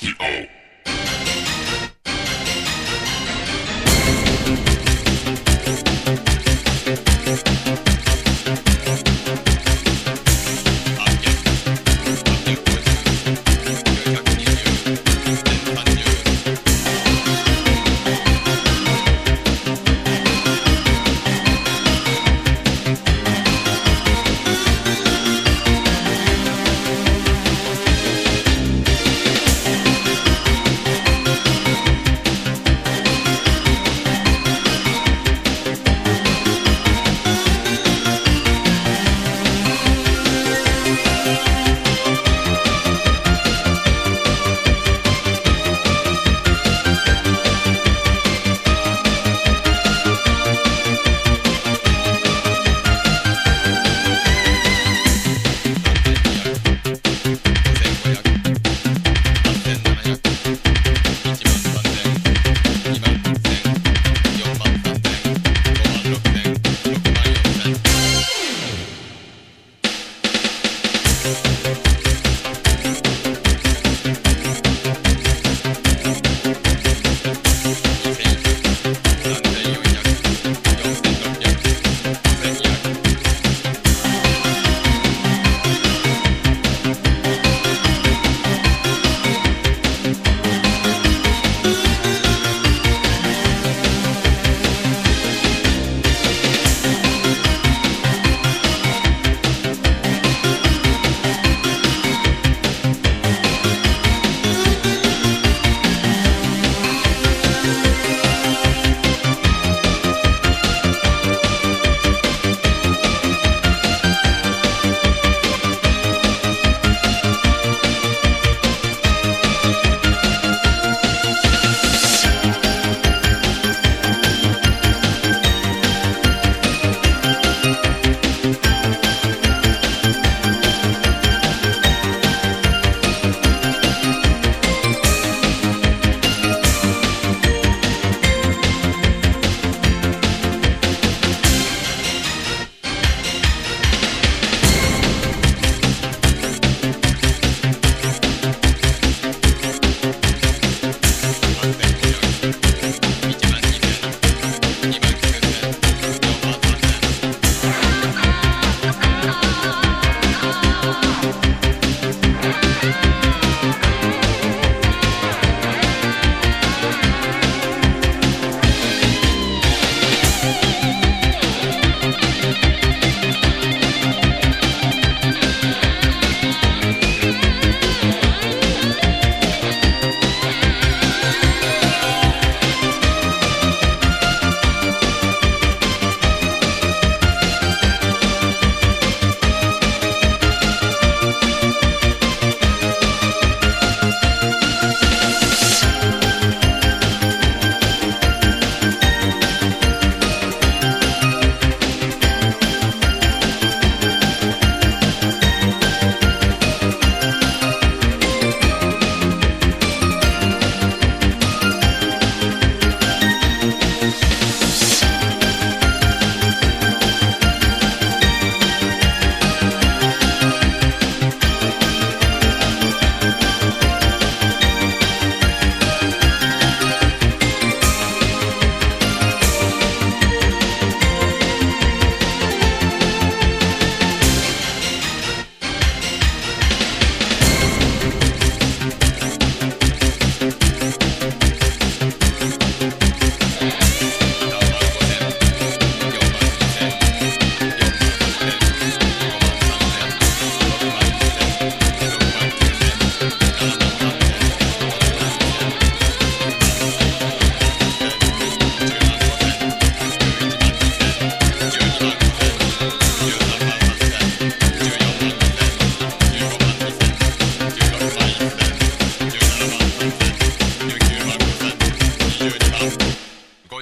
the O.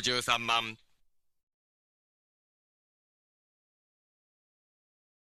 53万。